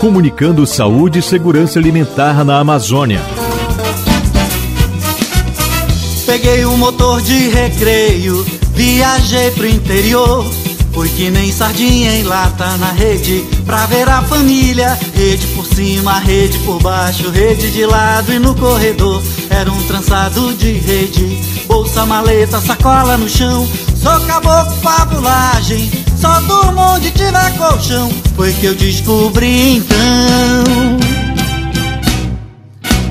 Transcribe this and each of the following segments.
comunicando saúde e segurança alimentar na Amazônia. Peguei o um motor de recreio, viajei pro interior. Fui que nem sardinha em lata na rede Pra ver a família Rede por cima, rede por baixo Rede de lado e no corredor Era um trançado de rede Bolsa, maleta, sacola no chão Sou caboclo, fabulagem Só durmo onde tiver colchão Foi que eu descobri então.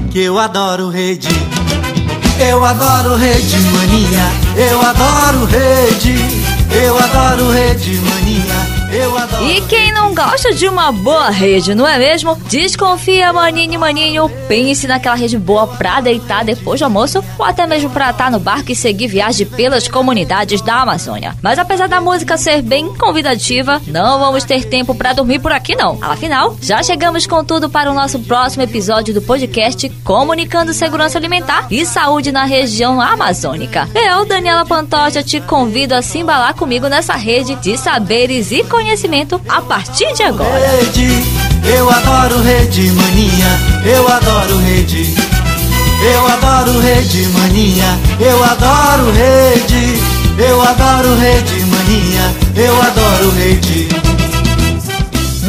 Que eu adoro rede. Eu adoro rede mania Eu adoro rede. Eu adoro rede mania. E quem não gosta de uma boa rede, não é mesmo? Desconfia, maninho, maninho. Pense naquela rede boa pra deitar depois do almoço ou até mesmo pra estar no barco e seguir viagem pelas comunidades da Amazônia. Mas apesar da música ser bem convidativa, não vamos ter tempo para dormir por aqui não. Afinal, já chegamos com tudo para o nosso próximo episódio do podcast Comunicando Segurança Alimentar e Saúde na região amazônica. Eu, Daniela Pantoja, te convido a se embalar comigo nessa rede de saberes e conhecimento a partir de agora. Eu adoro rede mania, eu adoro rede. Eu adoro rede mania, eu adoro rede. Eu adoro rede mania, eu adoro rede.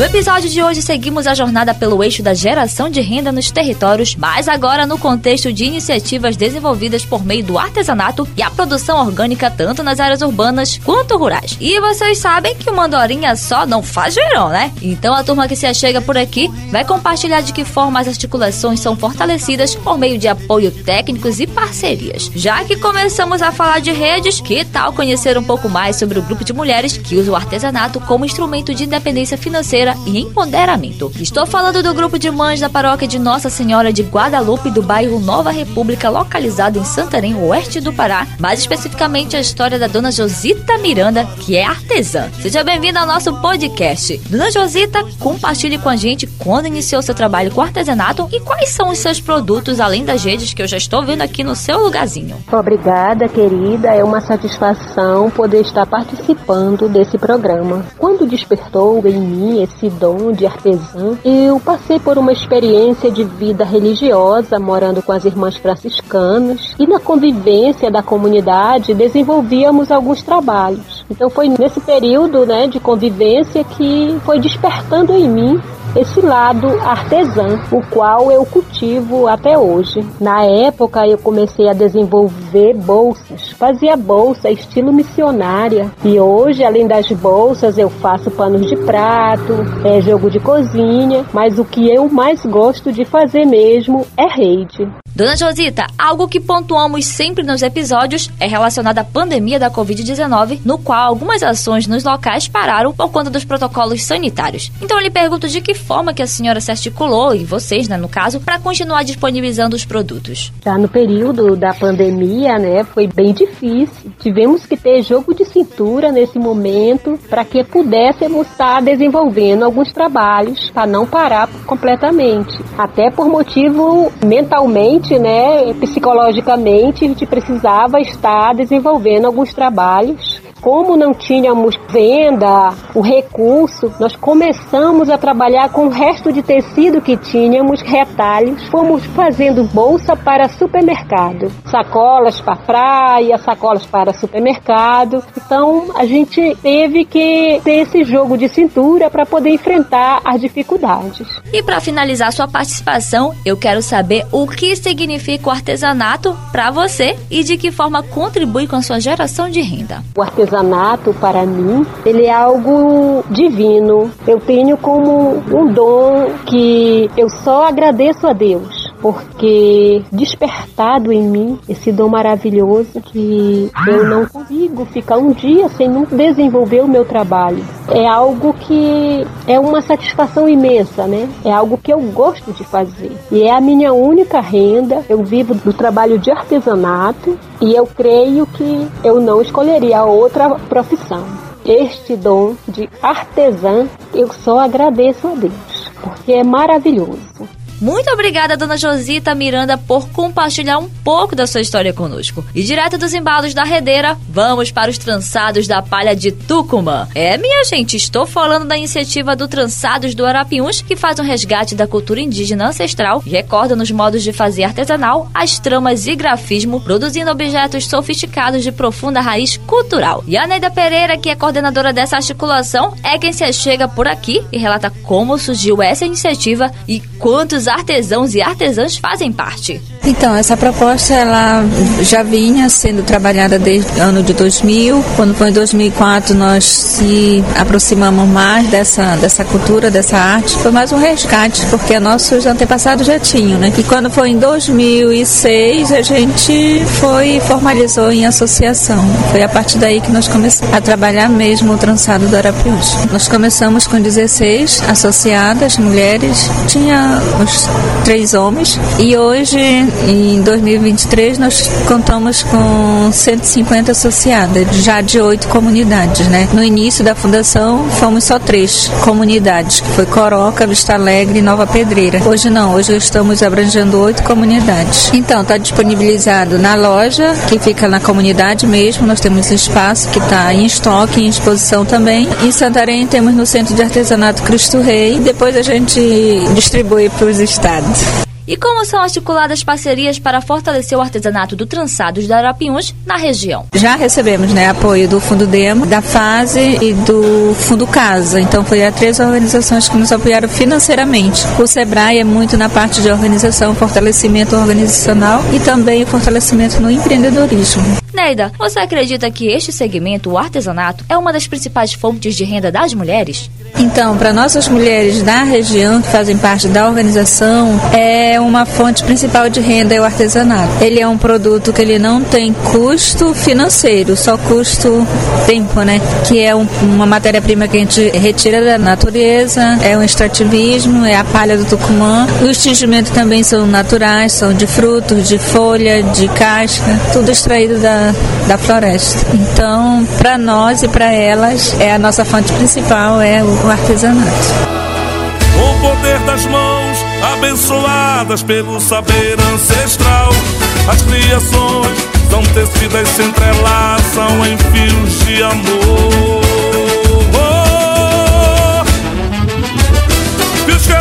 No episódio de hoje, seguimos a jornada pelo eixo da geração de renda nos territórios, mas agora no contexto de iniciativas desenvolvidas por meio do artesanato e a produção orgânica tanto nas áreas urbanas quanto rurais. E vocês sabem que o Mandorinha só não faz verão, né? Então a turma que se achega por aqui vai compartilhar de que forma as articulações são fortalecidas por meio de apoio técnicos e parcerias. Já que começamos a falar de redes, que tal conhecer um pouco mais sobre o grupo de mulheres que usa o artesanato como instrumento de independência financeira e empoderamento. Estou falando do grupo de mães da paróquia de Nossa Senhora de Guadalupe do bairro Nova República, localizado em Santarém, oeste do Pará, mais especificamente a história da dona Josita Miranda, que é artesã. Seja bem-vinda ao nosso podcast. Dona Josita, compartilhe com a gente quando iniciou seu trabalho com artesanato e quais são os seus produtos, além das redes que eu já estou vendo aqui no seu lugarzinho. Obrigada, querida. É uma satisfação poder estar participando desse programa. Quando despertou em mim esse dom de artesã, eu passei por uma experiência de vida religiosa, morando com as irmãs franciscanas, e na convivência da comunidade desenvolvíamos alguns trabalhos. Então foi nesse período né, de convivência que foi despertando em mim esse lado artesã, o qual eu cultivo até hoje. Na época eu comecei a desenvolver bolsas, fazia bolsa estilo missionária e hoje além das bolsas eu faço panos de prato, é jogo de cozinha, mas o que eu mais gosto de fazer mesmo é rede. Dona Josita, algo que pontuamos sempre nos episódios é relacionado à pandemia da Covid-19, no qual algumas ações nos locais pararam por conta dos protocolos sanitários. Então eu lhe pergunto de que forma que a senhora se articulou, e vocês, né, no caso, para continuar disponibilizando os produtos. Já no período da pandemia, né, foi bem difícil. Tivemos que ter jogo de cintura nesse momento para que pudéssemos estar desenvolvendo alguns trabalhos para não parar completamente. Até por motivo mentalmente né, psicologicamente, a gente precisava estar desenvolvendo alguns trabalhos como não tínhamos venda, o recurso, nós começamos a trabalhar com o resto de tecido que tínhamos, retalhos. Fomos fazendo bolsa para supermercado, sacolas para praia, sacolas para supermercado. Então a gente teve que ter esse jogo de cintura para poder enfrentar as dificuldades. E para finalizar sua participação, eu quero saber o que significa o artesanato para você e de que forma contribui com a sua geração de renda. O artesanato artesanato para mim, ele é algo divino. Eu tenho como um dom que eu só agradeço a Deus porque despertado em mim esse dom maravilhoso que eu não consigo ficar um dia sem desenvolver o meu trabalho. É algo que é uma satisfação imensa, né? É algo que eu gosto de fazer. E é a minha única renda. Eu vivo do trabalho de artesanato e eu creio que eu não escolheria outra profissão. Este dom de artesã, eu só agradeço a Deus, porque é maravilhoso. Muito obrigada, dona Josita Miranda, por compartilhar um pouco da sua história conosco. E direto dos embalos da redeira, vamos para os trançados da palha de Tucumã. É, minha gente, estou falando da iniciativa do Trançados do Arapiuns, que faz um resgate da cultura indígena ancestral e recorda nos modos de fazer artesanal as tramas e grafismo, produzindo objetos sofisticados de profunda raiz cultural. E a Neida Pereira, que é coordenadora dessa articulação, é quem se chega por aqui e relata como surgiu essa iniciativa e quantos artesãos e artesãs fazem parte. Então, essa proposta ela já vinha sendo trabalhada desde o ano de 2000. Quando foi em 2004, nós se aproximamos mais dessa, dessa cultura, dessa arte. Foi mais um resgate, porque nossos antepassados já tinham, né? E quando foi em 2006, a gente foi formalizou em associação. Foi a partir daí que nós começamos a trabalhar mesmo o trançado do Arapiuns. Nós começamos com 16 associadas, mulheres, tinha uns três homens, e hoje em 2023 nós contamos com 150 associadas, já de oito comunidades, né? No início da fundação fomos só três comunidades, que foi Coroca, Vista Alegre e Nova Pedreira. Hoje não, hoje estamos abrangendo oito comunidades. Então, está disponibilizado na loja, que fica na comunidade mesmo, nós temos espaço que está em estoque, em exposição também. Em Santarém temos no Centro de Artesanato Cristo Rei, depois a gente distribui para os estados. E como são articuladas parcerias para fortalecer o artesanato do trançados da Arapiuns na região? Já recebemos né, apoio do Fundo Demo, da Fase e do Fundo Casa. Então, foi a três organizações que nos apoiaram financeiramente. O SEBRAE é muito na parte de organização, fortalecimento organizacional e também o fortalecimento no empreendedorismo. Neida, você acredita que este segmento, o artesanato, é uma das principais fontes de renda das mulheres? Então, para nossas mulheres da região que fazem parte da organização, é uma fonte principal de renda é o artesanato. Ele é um produto que ele não tem custo financeiro, só custo tempo, né? Que é um, uma matéria-prima que a gente retira da natureza, é um extrativismo, é a palha do Tucumã. Os tingimentos também são naturais, são de frutos, de folha, de casca, tudo extraído da, da floresta. Então, para nós e para elas, é a nossa fonte principal, é o artesanato. O poder das mãos, abençoadas pelo saber ancestral. As criações são tecidas, se entrelaçam em fios de amor. Fios que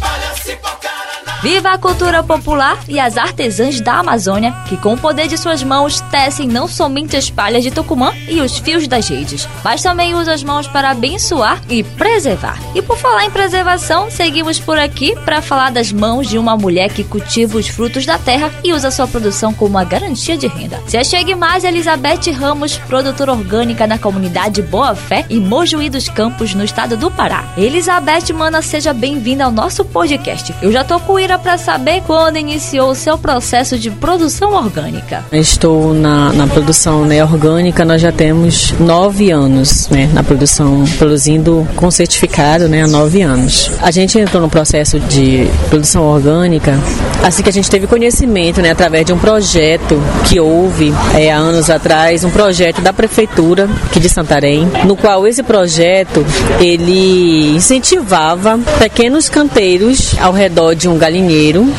Olha-se, cipoca Viva a cultura popular e as artesãs da Amazônia, que com o poder de suas mãos tecem não somente as palhas de Tucumã e os fios das redes, mas também usam as mãos para abençoar e preservar. E por falar em preservação, seguimos por aqui para falar das mãos de uma mulher que cultiva os frutos da terra e usa sua produção como uma garantia de renda. Se achegue mais Elizabeth Ramos, produtora orgânica na comunidade Boa Fé e Mojuí dos Campos, no estado do Pará. Elizabeth, mana, seja bem-vinda ao nosso podcast. Eu já tô com ira para saber quando iniciou o seu processo de produção orgânica. Estou na, na produção né, orgânica, nós já temos nove anos né, na produção, produzindo com certificado né, há nove anos. A gente entrou no processo de produção orgânica assim que a gente teve conhecimento, né, através de um projeto que houve é, há anos atrás, um projeto da prefeitura aqui de Santarém, no qual esse projeto ele incentivava pequenos canteiros ao redor de um galinheiro.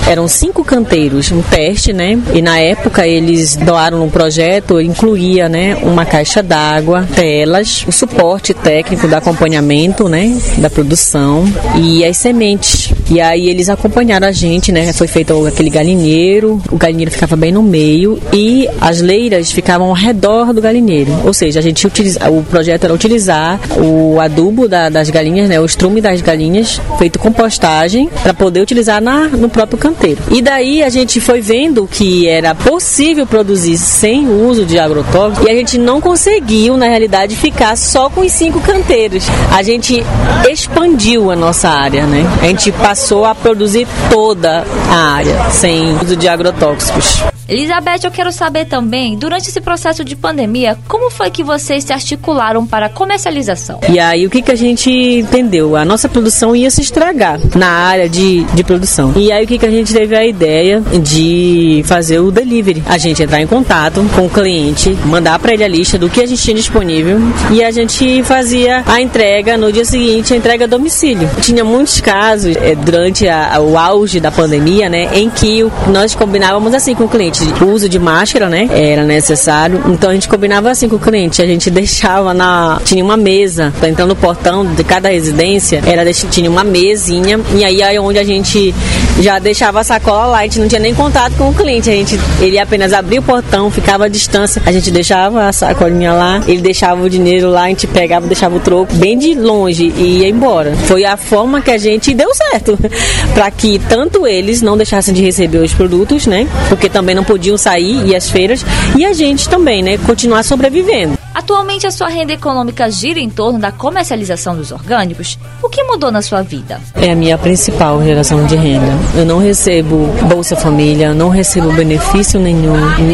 Eram cinco canteiros, um teste, né? E na época eles doaram um projeto, incluía, né, uma caixa d'água, telas, o suporte técnico do acompanhamento, né, da produção e as sementes. E aí eles acompanharam a gente, né? Foi feito aquele galinheiro, o galinheiro ficava bem no meio e as leiras ficavam ao redor do galinheiro. Ou seja, a gente utiliza, o projeto era utilizar o adubo da, das galinhas, né, o estrume das galinhas, feito compostagem, para poder utilizar na, no, próprio canteiro. E daí a gente foi vendo que era possível produzir sem o uso de agrotóxicos e a gente não conseguiu, na realidade, ficar só com os cinco canteiros. A gente expandiu a nossa área, né? A gente passou a produzir toda a área sem uso de agrotóxicos. Elizabeth, eu quero saber também, durante esse processo de pandemia, como foi que vocês se articularam para a comercialização? E aí, o que, que a gente entendeu? A nossa produção ia se estragar na área de, de produção. E aí, o que, que a gente teve a ideia de fazer o delivery? A gente entrar em contato com o cliente, mandar para ele a lista do que a gente tinha disponível e a gente fazia a entrega no dia seguinte, a entrega a domicílio. Tinha muitos casos é, durante a, o auge da pandemia, né, em que nós combinávamos assim com o cliente uso de máscara, né? Era necessário. Então a gente combinava assim com o cliente. A gente deixava na. Tinha uma mesa. Então no portão de cada residência era tinha uma mesinha. E aí é onde a gente já deixava a sacola lá. A gente não tinha nem contato com o cliente. A gente, ele apenas abria o portão, ficava à distância. A gente deixava a sacolinha lá, ele deixava o dinheiro lá, a gente pegava, deixava o troco bem de longe e ia embora. Foi a forma que a gente deu certo. para que tanto eles não deixassem de receber os produtos, né? Porque também não podiam sair e as feiras e a gente também, né, continuar sobrevivendo. Atualmente a sua renda econômica gira em torno da comercialização dos orgânicos. O que mudou na sua vida? É a minha principal geração de renda. Eu não recebo Bolsa Família, não recebo benefício nenhum.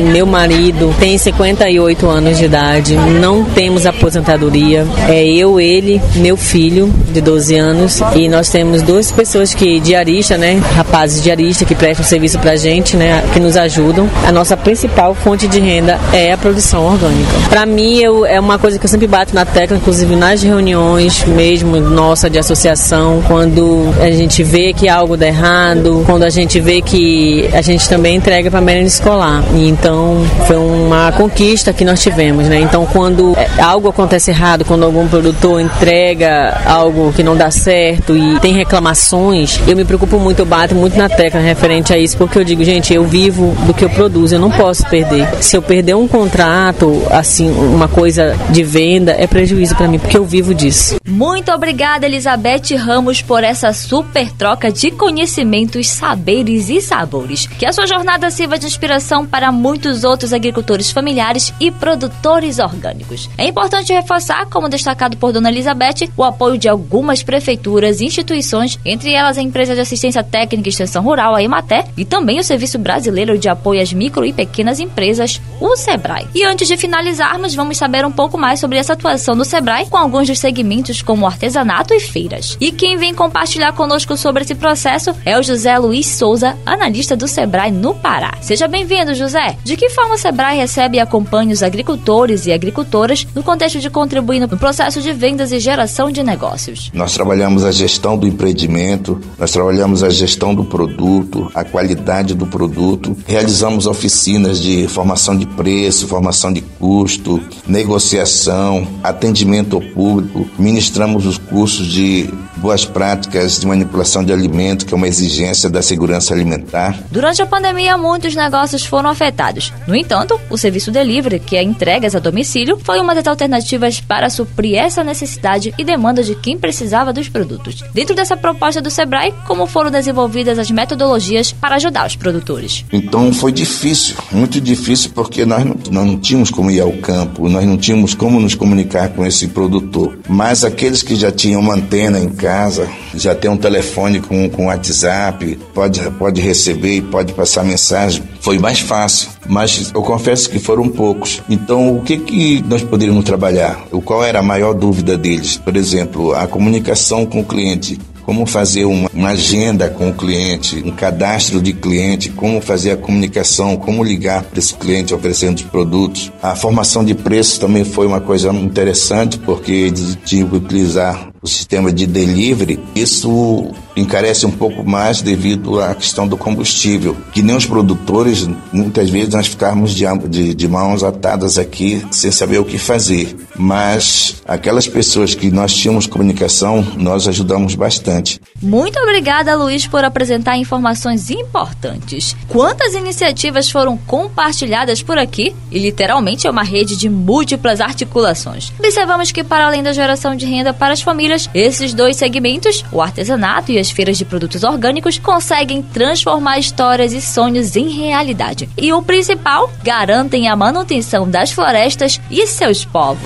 Meu marido tem 58 anos de idade, não temos aposentadoria. É eu, ele, meu filho de 12 anos e nós temos duas pessoas que diarista, né, rapazes diaristas que prestam serviço pra gente, né, que nos ajudam. A nossa principal fonte de renda é a produção orgânica. Para mim eu, é uma coisa que eu sempre bato na tecla, inclusive nas reuniões mesmo nossa de associação, quando a gente vê que algo dá errado, quando a gente vê que a gente também entrega para a merenda escolar. E então foi uma conquista que nós tivemos, né? Então quando é, algo acontece errado, quando algum produtor entrega algo que não dá certo e tem reclamações, eu me preocupo muito, eu bato muito na tecla referente a isso, porque eu digo, gente, eu vivo do que eu produzo, eu não posso perder. Se eu perder um contrato, assim, uma coisa de venda é prejuízo para mim, porque eu vivo disso. Muito obrigada, Elizabeth Ramos, por essa super troca de conhecimentos, saberes e sabores. Que a sua jornada sirva de inspiração para muitos outros agricultores familiares e produtores orgânicos. É importante reforçar, como destacado por Dona Elizabeth, o apoio de algumas prefeituras e instituições, entre elas a Empresa de Assistência Técnica e Extensão Rural, a EMATE, e também o Serviço Brasileiro de Apoio às Micro e Pequenas Empresas, o SEBRAE. E antes de finalizarmos, vamos saber um pouco mais sobre essa atuação do Sebrae com alguns dos segmentos como artesanato e feiras. E quem vem compartilhar conosco sobre esse processo é o José Luiz Souza, analista do Sebrae no Pará. Seja bem-vindo, José. De que forma o Sebrae recebe e acompanha os agricultores e agricultoras no contexto de contribuir no processo de vendas e geração de negócios? Nós trabalhamos a gestão do empreendimento, nós trabalhamos a gestão do produto, a qualidade do produto, realizamos oficinas de formação de preço, formação de custo, negociação, atendimento ao público, ministramos os cursos de boas práticas de manipulação de alimento, que é uma exigência da segurança alimentar. Durante a pandemia, muitos negócios foram afetados. No entanto, o serviço delivery, que é entregas a domicílio, foi uma das alternativas para suprir essa necessidade e demanda de quem precisava dos produtos. Dentro dessa proposta do Sebrae, como foram desenvolvidas as metodologias para ajudar os produtores? Então foi difícil, muito difícil, porque nós não, nós não tínhamos como ir ao campo, nós não tínhamos como nos comunicar com esse produtor. Mas aqueles que já tinham uma antena em casa, já tem um telefone com, com WhatsApp, pode, pode receber e pode passar mensagem. Foi mais fácil, mas eu confesso que foram poucos. Então, o que, que nós poderíamos trabalhar? O qual era a maior dúvida deles? Por exemplo, a comunicação com o cliente como fazer uma, uma, agenda com o cliente, um cadastro de cliente, como fazer a comunicação, como ligar para esse cliente oferecendo os produtos. A formação de preços também foi uma coisa interessante, porque tinham que utilizar o sistema de delivery. Isso encarece um pouco mais devido à questão do combustível, que nem os produtores, muitas vezes nós ficamos de, de, de mãos atadas aqui sem saber o que fazer. Mas aquelas pessoas que nós tínhamos comunicação, nós ajudamos bastante. Muito obrigada, Luiz, por apresentar informações importantes. Quantas iniciativas foram compartilhadas por aqui? E literalmente é uma rede de múltiplas articulações. Observamos que, para além da geração de renda para as famílias, esses dois segmentos, o artesanato e as feiras de produtos orgânicos, conseguem transformar histórias e sonhos em realidade. E o principal, garantem a manutenção das florestas e seus povos.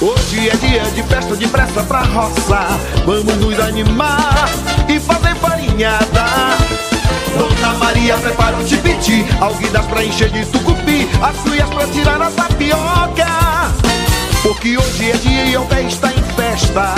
Hoje é dia de festa de pressa pra roça. Vamos nos animar e fazer farinhada. Dona Maria prepara o tipiti, alguidas pra encher de tucupi, as cuias pra tirar a tapioca. Porque hoje é dia e o pé está em festa.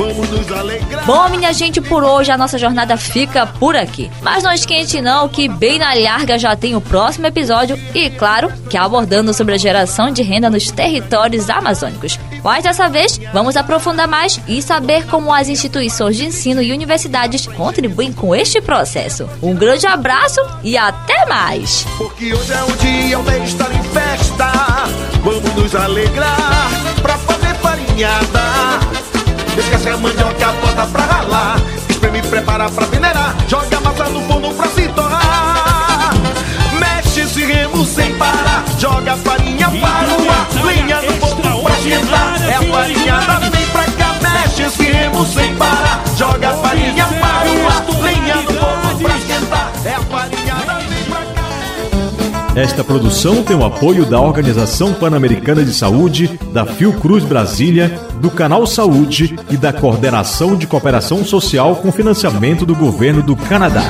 Vamos nos alegrar. Bom, minha gente, por hoje a nossa jornada fica por aqui. Mas não esquente não que bem na larga já tem o próximo episódio e, claro, que abordando sobre a geração de renda nos territórios amazônicos. Mas dessa vez, vamos aprofundar mais e saber como as instituições de ensino e universidades contribuem com este processo. Um grande abraço e até mais! Porque hoje é o dia, o bem estar em festa. Vamos nos alegrar pra fazer farinhada. Esquece a mandioca, bota pra ralar. Espreme, prepara pra peneirar. Joga a massa no forno pra se torrar. Mexe esse remo sem parar. Joga a farinha para o ar. Lenha no fogo pra esquentar. É a farinhada, vem pra cá. Mexe esse remo sem parar. Joga a farinha para o ar. Lenha no fogo pra esquentar. É a farinhada, vem pra cá. Esta produção tem o apoio da Organização Pan-Americana de Saúde, da Fiocruz Brasília, do Canal Saúde e da Coordenação de Cooperação Social com financiamento do Governo do Canadá.